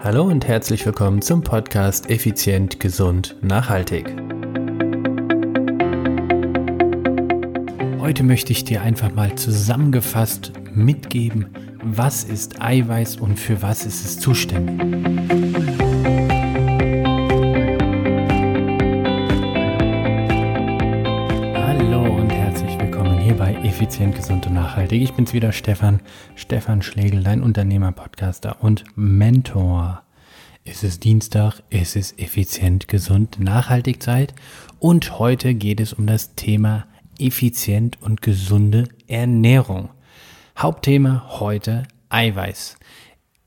Hallo und herzlich willkommen zum Podcast Effizient, Gesund, Nachhaltig. Heute möchte ich dir einfach mal zusammengefasst mitgeben, was ist Eiweiß und für was ist es zuständig. Effizient, Gesund und Nachhaltig. Ich bin's wieder, Stefan, Stefan Schlegel, dein Unternehmer, Podcaster und Mentor. Es ist Dienstag, es ist effizient, gesund, nachhaltig Zeit und heute geht es um das Thema effizient und gesunde Ernährung. Hauptthema heute Eiweiß.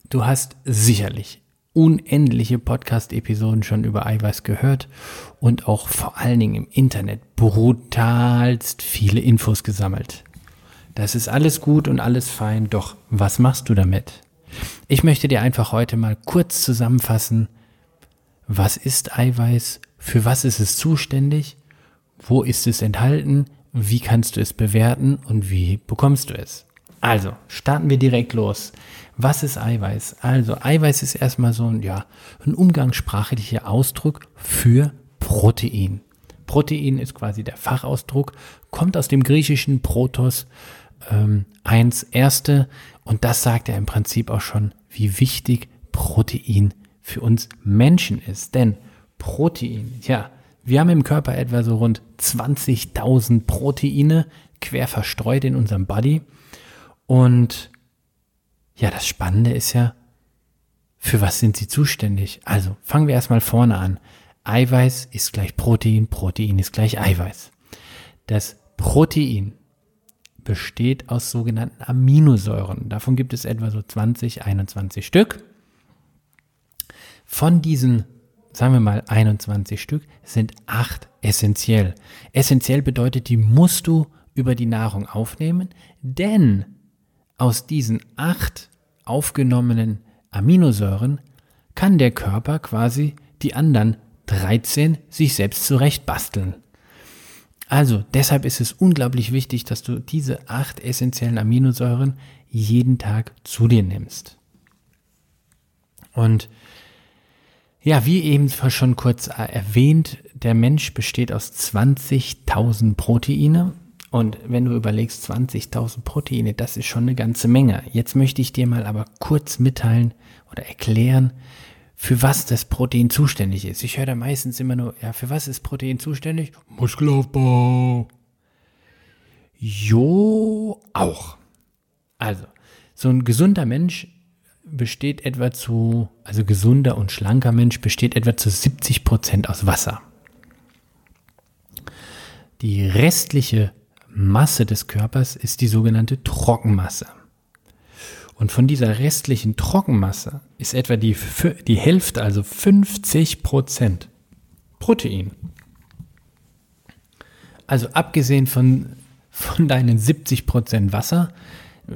Du hast sicherlich unendliche Podcast-Episoden schon über Eiweiß gehört und auch vor allen Dingen im Internet brutalst viele Infos gesammelt. Das ist alles gut und alles fein, doch was machst du damit? Ich möchte dir einfach heute mal kurz zusammenfassen, was ist Eiweiß, für was ist es zuständig, wo ist es enthalten, wie kannst du es bewerten und wie bekommst du es. Also, starten wir direkt los. Was ist Eiweiß? Also, Eiweiß ist erstmal so ein, ja, ein umgangssprachlicher Ausdruck für Protein. Protein ist quasi der Fachausdruck, kommt aus dem griechischen Protos, ähm, eins erste, und das sagt ja im Prinzip auch schon, wie wichtig Protein für uns Menschen ist. Denn Protein, ja, wir haben im Körper etwa so rund 20.000 Proteine quer verstreut in unserem Body. Und ja, das Spannende ist ja, für was sind sie zuständig? Also fangen wir erstmal vorne an. Eiweiß ist gleich Protein, Protein ist gleich Eiweiß. Das Protein besteht aus sogenannten Aminosäuren. Davon gibt es etwa so 20, 21 Stück. Von diesen sagen wir mal 21 Stück, sind acht essentiell. Essentiell bedeutet, die musst du über die Nahrung aufnehmen, denn aus diesen acht aufgenommenen Aminosäuren kann der Körper quasi die anderen 13 sich selbst zurecht basteln. Also deshalb ist es unglaublich wichtig, dass du diese acht essentiellen Aminosäuren jeden Tag zu dir nimmst. Und ja, wie eben schon kurz äh, erwähnt, der Mensch besteht aus 20.000 Proteine. Und wenn du überlegst, 20.000 Proteine, das ist schon eine ganze Menge. Jetzt möchte ich dir mal aber kurz mitteilen oder erklären, für was das Protein zuständig ist. Ich höre da meistens immer nur, ja, für was ist Protein zuständig? Muskelaufbau. Jo, auch. Also, so ein gesunder Mensch besteht etwa zu, also gesunder und schlanker Mensch besteht etwa zu 70 Prozent aus Wasser. Die restliche Masse des Körpers ist die sogenannte Trockenmasse. Und von dieser restlichen Trockenmasse ist etwa die, die Hälfte, also 50 Prozent Protein. Also abgesehen von, von deinen 70 Prozent Wasser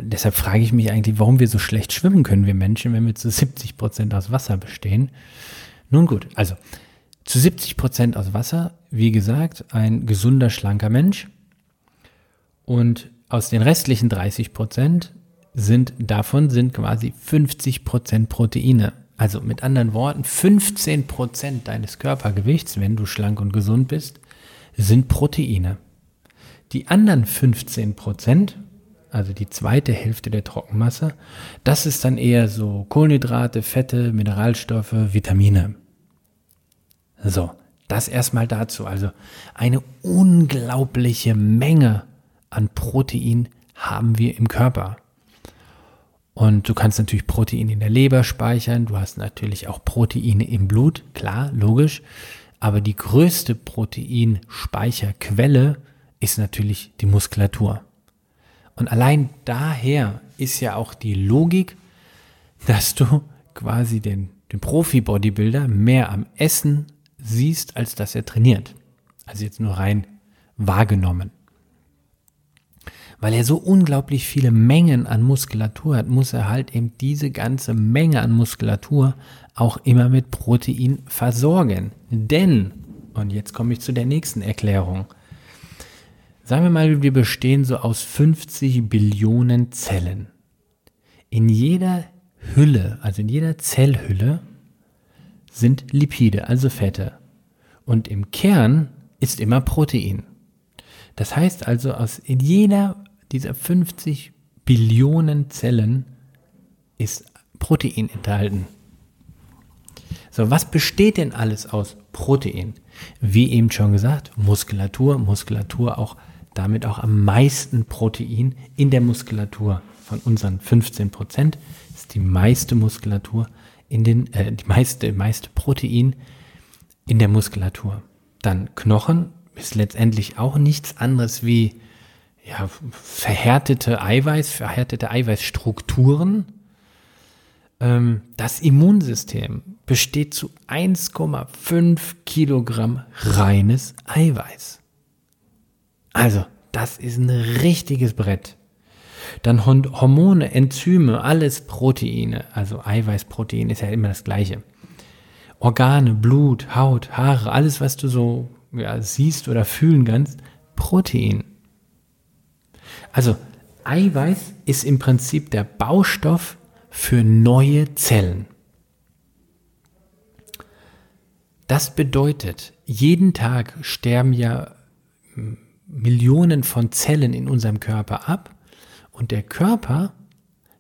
deshalb frage ich mich eigentlich, warum wir so schlecht schwimmen können, wir Menschen, wenn wir zu 70 Prozent aus Wasser bestehen. Nun gut, also zu 70 Prozent aus Wasser, wie gesagt, ein gesunder, schlanker Mensch. Und aus den restlichen 30 Prozent sind, davon sind quasi 50 Prozent Proteine. Also mit anderen Worten, 15 Prozent deines Körpergewichts, wenn du schlank und gesund bist, sind Proteine. Die anderen 15 Prozent also die zweite Hälfte der Trockenmasse, das ist dann eher so Kohlenhydrate, Fette, Mineralstoffe, Vitamine. So, das erstmal dazu. Also eine unglaubliche Menge an Protein haben wir im Körper. Und du kannst natürlich Proteine in der Leber speichern, du hast natürlich auch Proteine im Blut, klar, logisch. Aber die größte Proteinspeicherquelle ist natürlich die Muskulatur. Und allein daher ist ja auch die Logik, dass du quasi den, den Profi-Bodybuilder mehr am Essen siehst, als dass er trainiert. Also jetzt nur rein wahrgenommen. Weil er so unglaublich viele Mengen an Muskulatur hat, muss er halt eben diese ganze Menge an Muskulatur auch immer mit Protein versorgen. Denn, und jetzt komme ich zu der nächsten Erklärung, Sagen wir mal, wir bestehen so aus 50 Billionen Zellen. In jeder Hülle, also in jeder Zellhülle, sind Lipide, also Fette. Und im Kern ist immer Protein. Das heißt also, aus in jeder dieser 50 Billionen Zellen ist Protein enthalten. So, was besteht denn alles aus Protein? Wie eben schon gesagt, Muskulatur, Muskulatur auch damit auch am meisten Protein in der Muskulatur von unseren 15 Prozent ist die meiste Muskulatur in den, äh, die meiste, meiste Protein in der Muskulatur. Dann Knochen ist letztendlich auch nichts anderes wie ja, verhärtete Eiweiß, verhärtete Eiweißstrukturen. Ähm, das Immunsystem besteht zu 1,5 Kilogramm reines Eiweiß. Also, das ist ein richtiges Brett. Dann Hormone, Enzyme, alles Proteine. Also Eiweißprotein ist ja immer das gleiche. Organe, Blut, Haut, Haare, alles, was du so ja, siehst oder fühlen kannst, Protein. Also Eiweiß ist im Prinzip der Baustoff für neue Zellen. Das bedeutet, jeden Tag sterben ja hm, Millionen von Zellen in unserem Körper ab und der Körper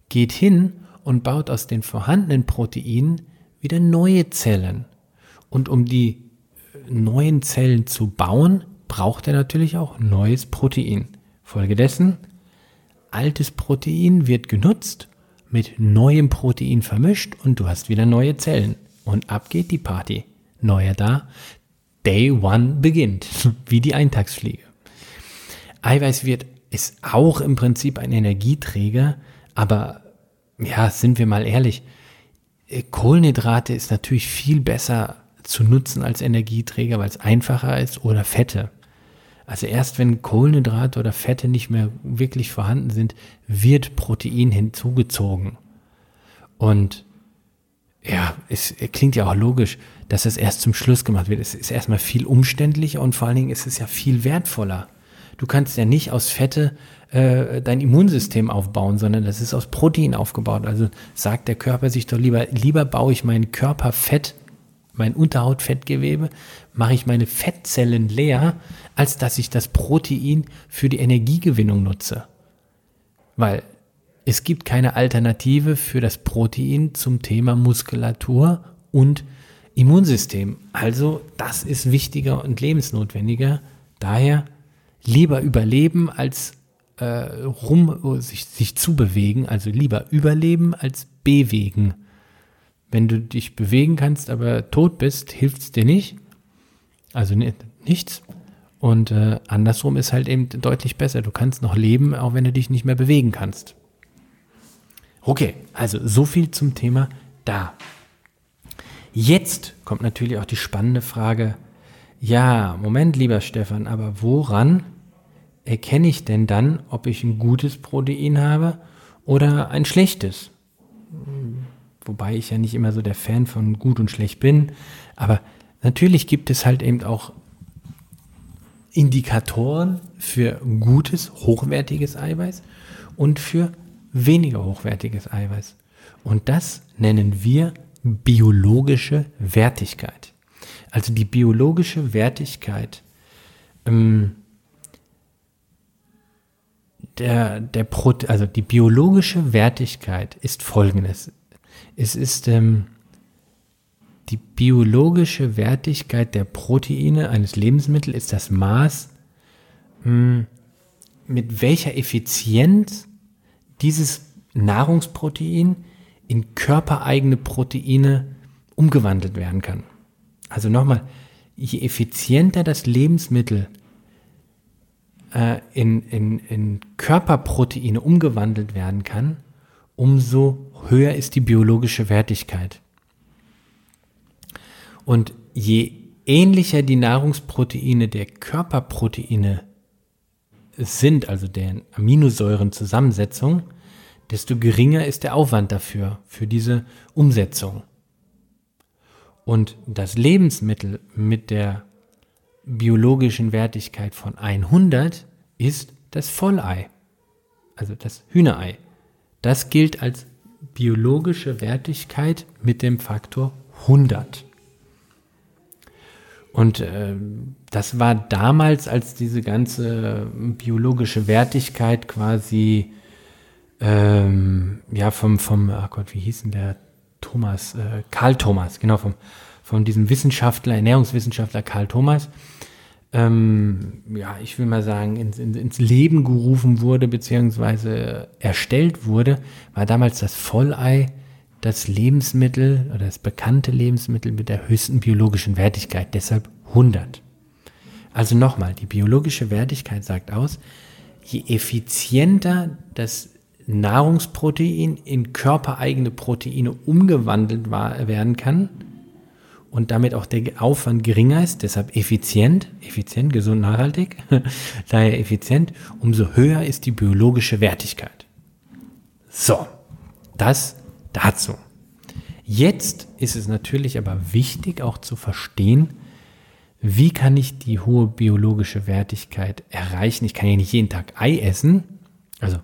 geht hin und baut aus den vorhandenen Proteinen wieder neue Zellen. Und um die äh, neuen Zellen zu bauen, braucht er natürlich auch neues Protein. Folgedessen, altes Protein wird genutzt, mit neuem Protein vermischt und du hast wieder neue Zellen. Und ab geht die Party. Neuer da. Day One beginnt, wie die Eintagsfliege. Eiweiß wird ist auch im Prinzip ein Energieträger, aber ja, sind wir mal ehrlich, äh, Kohlenhydrate ist natürlich viel besser zu nutzen als Energieträger, weil es einfacher ist oder Fette. Also erst wenn Kohlenhydrate oder Fette nicht mehr wirklich vorhanden sind, wird Protein hinzugezogen. Und ja, es klingt ja auch logisch, dass es erst zum Schluss gemacht wird. Es ist erstmal viel umständlicher und vor allen Dingen ist es ja viel wertvoller. Du kannst ja nicht aus Fette äh, dein Immunsystem aufbauen, sondern das ist aus Protein aufgebaut. Also sagt der Körper sich doch lieber, lieber baue ich mein Körperfett, mein Unterhautfettgewebe, mache ich meine Fettzellen leer, als dass ich das Protein für die Energiegewinnung nutze. Weil es gibt keine Alternative für das Protein zum Thema Muskulatur und Immunsystem. Also das ist wichtiger und lebensnotwendiger. Daher lieber überleben als äh, rum sich, sich zu bewegen, also lieber überleben als bewegen. Wenn du dich bewegen kannst, aber tot bist, hilft es dir nicht. Also nichts. Und äh, andersrum ist halt eben deutlich besser. Du kannst noch leben, auch wenn du dich nicht mehr bewegen kannst. Okay, also so viel zum Thema da. Jetzt kommt natürlich auch die spannende Frage. Ja, Moment, lieber Stefan, aber woran erkenne ich denn dann, ob ich ein gutes Protein habe oder ein schlechtes? Wobei ich ja nicht immer so der Fan von gut und schlecht bin. Aber natürlich gibt es halt eben auch Indikatoren für gutes, hochwertiges Eiweiß und für weniger hochwertiges Eiweiß. Und das nennen wir biologische Wertigkeit. Also die biologische Wertigkeit ähm, der, der Pro, also die biologische Wertigkeit ist folgendes. Es ist ähm, die biologische Wertigkeit der Proteine eines Lebensmittels ist das Maß, hm, mit welcher Effizienz dieses Nahrungsprotein in körpereigene Proteine umgewandelt werden kann. Also nochmal, je effizienter das Lebensmittel äh, in, in, in Körperproteine umgewandelt werden kann, umso höher ist die biologische Wertigkeit. Und je ähnlicher die Nahrungsproteine der Körperproteine sind, also deren Aminosäurenzusammensetzung, desto geringer ist der Aufwand dafür, für diese Umsetzung. Und das Lebensmittel mit der biologischen Wertigkeit von 100 ist das Vollei, also das Hühnerei. Das gilt als biologische Wertigkeit mit dem Faktor 100. Und äh, das war damals, als diese ganze biologische Wertigkeit quasi ähm, ja vom, vom, oh Gott, wie hieß denn der Thomas, äh, Karl Thomas, genau, vom, von diesem Wissenschaftler, Ernährungswissenschaftler Karl Thomas, ähm, ja, ich will mal sagen, ins, ins, Leben gerufen wurde, beziehungsweise erstellt wurde, war damals das Vollei das Lebensmittel oder das bekannte Lebensmittel mit der höchsten biologischen Wertigkeit, deshalb 100. Also nochmal, die biologische Wertigkeit sagt aus, je effizienter das Nahrungsprotein in körpereigene Proteine umgewandelt werden kann und damit auch der Aufwand geringer ist, deshalb effizient, effizient, gesund, nachhaltig, daher effizient, umso höher ist die biologische Wertigkeit. So, das dazu. Jetzt ist es natürlich aber wichtig auch zu verstehen, wie kann ich die hohe biologische Wertigkeit erreichen. Ich kann ja nicht jeden Tag Ei essen, also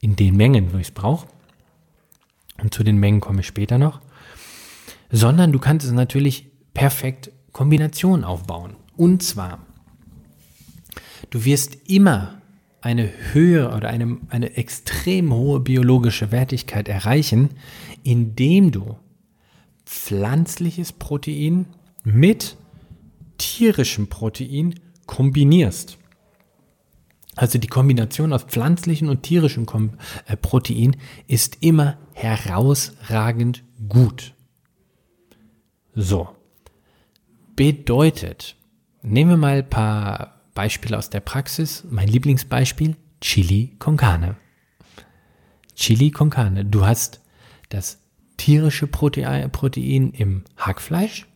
in den Mengen, wo ich es brauche. Und zu den Mengen komme ich später noch. Sondern du kannst es natürlich perfekt Kombination aufbauen. Und zwar, du wirst immer eine höhere oder eine, eine extrem hohe biologische Wertigkeit erreichen, indem du pflanzliches Protein mit tierischem Protein kombinierst. Also die Kombination aus pflanzlichen und tierischem äh, Protein ist immer herausragend gut. So. Bedeutet, nehmen wir mal ein paar Beispiele aus der Praxis. Mein Lieblingsbeispiel, Chili con Carne. Chili con Carne. Du hast das tierische Protein, im Hackfleisch,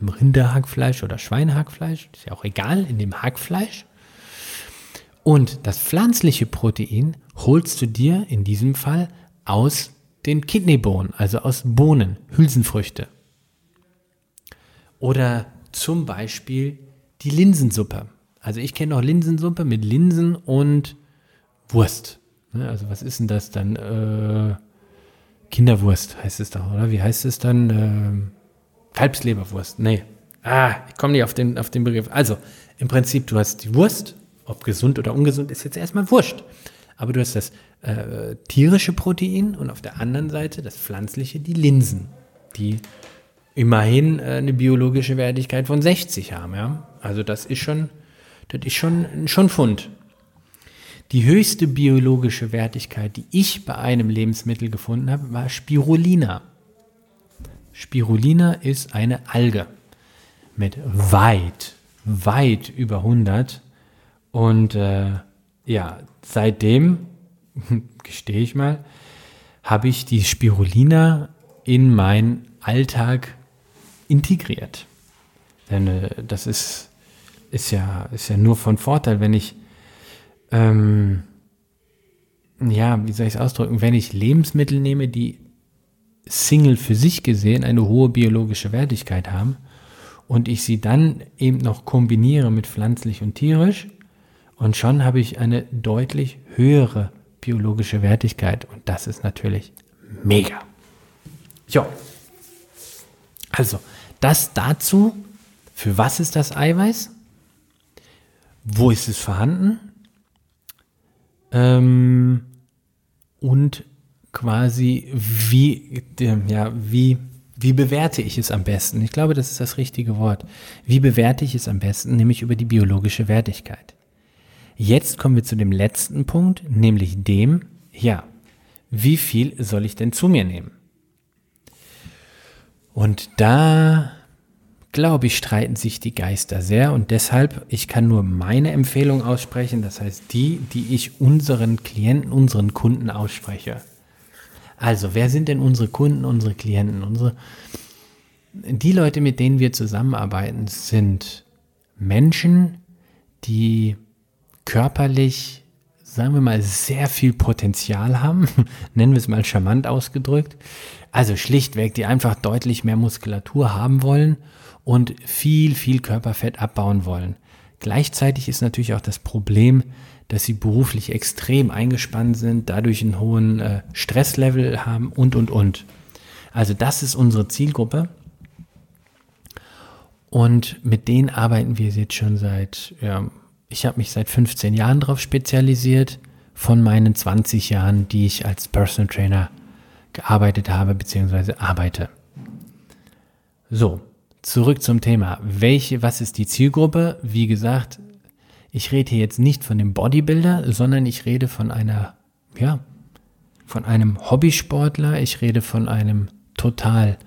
im Rinderhackfleisch oder Schweinehackfleisch, ist ja auch egal, in dem Hackfleisch. Und das pflanzliche Protein holst du dir in diesem Fall aus den Kidneybohnen, also aus Bohnen, Hülsenfrüchte. Oder zum Beispiel die Linsensuppe. Also ich kenne noch Linsensuppe mit Linsen und Wurst. Ne, also was ist denn das dann? Äh, Kinderwurst heißt es doch, oder? Wie heißt es dann? Äh, Kalbsleberwurst. Nee. Ah, ich komme nicht auf den, auf den Begriff. Also, im Prinzip, du hast die Wurst, ob gesund oder ungesund, ist jetzt erstmal wurscht. Aber du hast das äh, tierische Protein und auf der anderen Seite das pflanzliche, die Linsen, die immerhin äh, eine biologische Wertigkeit von 60 haben. Ja? Also das ist schon das ist schon, schon Fund. Die höchste biologische Wertigkeit, die ich bei einem Lebensmittel gefunden habe, war Spirulina. Spirulina ist eine Alge mit weit, weit über 100. Und äh, ja, seitdem, gestehe ich mal, habe ich die Spirulina in meinen Alltag integriert. Denn äh, das ist ist ja, ist ja nur von Vorteil, wenn ich, ähm, ja, wie soll ich es ausdrücken, wenn ich Lebensmittel nehme, die Single für sich gesehen eine hohe biologische Wertigkeit haben und ich sie dann eben noch kombiniere mit pflanzlich und tierisch und schon habe ich eine deutlich höhere biologische Wertigkeit und das ist natürlich mega. Jo. Also, das dazu. Für was ist das Eiweiß? wo ist es vorhanden ähm, und quasi wie, ja, wie, wie bewerte ich es am besten? Ich glaube, das ist das richtige Wort. Wie bewerte ich es am besten? Nämlich über die biologische Wertigkeit. Jetzt kommen wir zu dem letzten Punkt, nämlich dem, ja, wie viel soll ich denn zu mir nehmen? Und da glaube ich, streiten sich die Geister sehr und deshalb, ich kann nur meine Empfehlung aussprechen, das heißt die, die ich unseren Klienten, unseren Kunden ausspreche. Also, wer sind denn unsere Kunden, unsere Klienten? Unsere, die Leute, mit denen wir zusammenarbeiten, sind Menschen, die körperlich, sagen wir mal, sehr viel Potenzial haben, nennen wir es mal charmant ausgedrückt. Also schlichtweg, die einfach deutlich mehr Muskulatur haben wollen und viel, viel Körperfett abbauen wollen. Gleichzeitig ist natürlich auch das Problem, dass sie beruflich extrem eingespannt sind, dadurch einen hohen äh, Stresslevel haben und, und, und. Also das ist unsere Zielgruppe. Und mit denen arbeiten wir jetzt schon seit, ja, ich habe mich seit 15 Jahren darauf spezialisiert, von meinen 20 Jahren, die ich als Personal Trainer gearbeitet habe bzw. arbeite. So, zurück zum Thema. Welche, was ist die Zielgruppe? Wie gesagt, ich rede hier jetzt nicht von dem Bodybuilder, sondern ich rede von einer, ja, von einem Hobbysportler, ich rede von einem total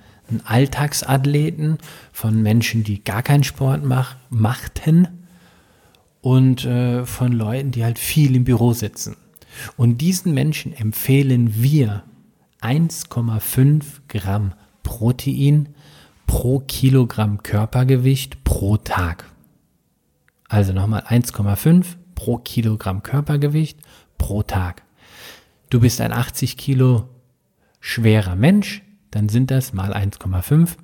Alltagsathleten, von Menschen, die gar keinen Sport mach, machten und äh, von Leuten, die halt viel im Büro sitzen. Und diesen Menschen empfehlen wir 1,5 Gramm Protein pro Kilogramm Körpergewicht pro Tag. Also nochmal 1,5 pro Kilogramm Körpergewicht pro Tag. Du bist ein 80 Kilo schwerer Mensch, dann sind das mal 1,5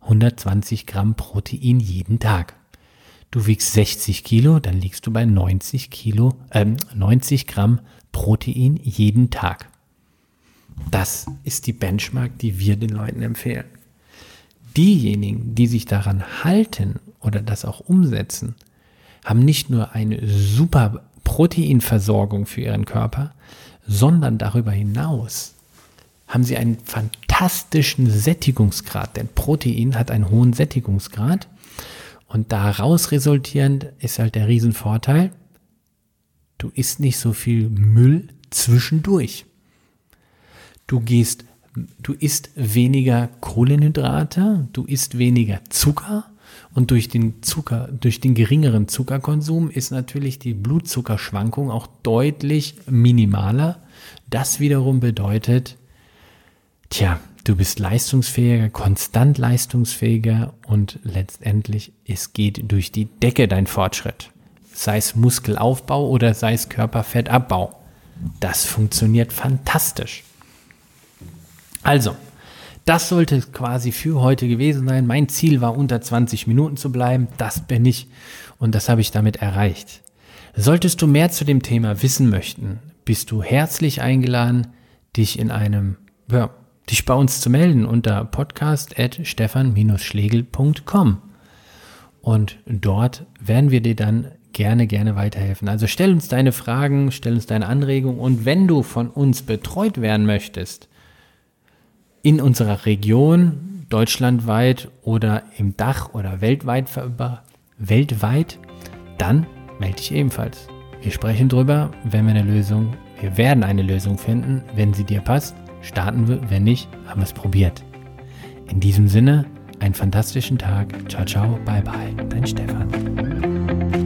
120 Gramm Protein jeden Tag. Du wiegst 60 Kilo, dann liegst du bei 90 Kilo, äh, 90 Gramm Protein jeden Tag. Das ist die Benchmark, die wir den Leuten empfehlen. Diejenigen, die sich daran halten oder das auch umsetzen, haben nicht nur eine super Proteinversorgung für ihren Körper, sondern darüber hinaus haben sie einen fantastischen Sättigungsgrad, denn Protein hat einen hohen Sättigungsgrad und daraus resultierend ist halt der Riesenvorteil, du isst nicht so viel Müll zwischendurch. Du gehst, du isst weniger Kohlenhydrate, du isst weniger Zucker und durch den Zucker, durch den geringeren Zuckerkonsum ist natürlich die Blutzuckerschwankung auch deutlich minimaler. Das wiederum bedeutet, tja, du bist leistungsfähiger, konstant leistungsfähiger und letztendlich es geht durch die Decke dein Fortschritt. Sei es Muskelaufbau oder sei es Körperfettabbau. Das funktioniert fantastisch. Also, das sollte quasi für heute gewesen sein. Mein Ziel war unter 20 Minuten zu bleiben. Das bin ich und das habe ich damit erreicht. Solltest du mehr zu dem Thema wissen möchten, bist du herzlich eingeladen, dich in einem, ja, dich bei uns zu melden unter podcast.stefan-schlegel.com. Und dort werden wir dir dann gerne, gerne weiterhelfen. Also stell uns deine Fragen, stell uns deine Anregungen und wenn du von uns betreut werden möchtest, in unserer Region, deutschlandweit oder im Dach oder weltweit, weltweit, dann melde dich ebenfalls. Wir sprechen drüber, wenn wir eine Lösung, wir werden eine Lösung finden. Wenn sie dir passt, starten wir. Wenn nicht, haben wir es probiert. In diesem Sinne, einen fantastischen Tag. Ciao, ciao, bye, bye. Dein Stefan.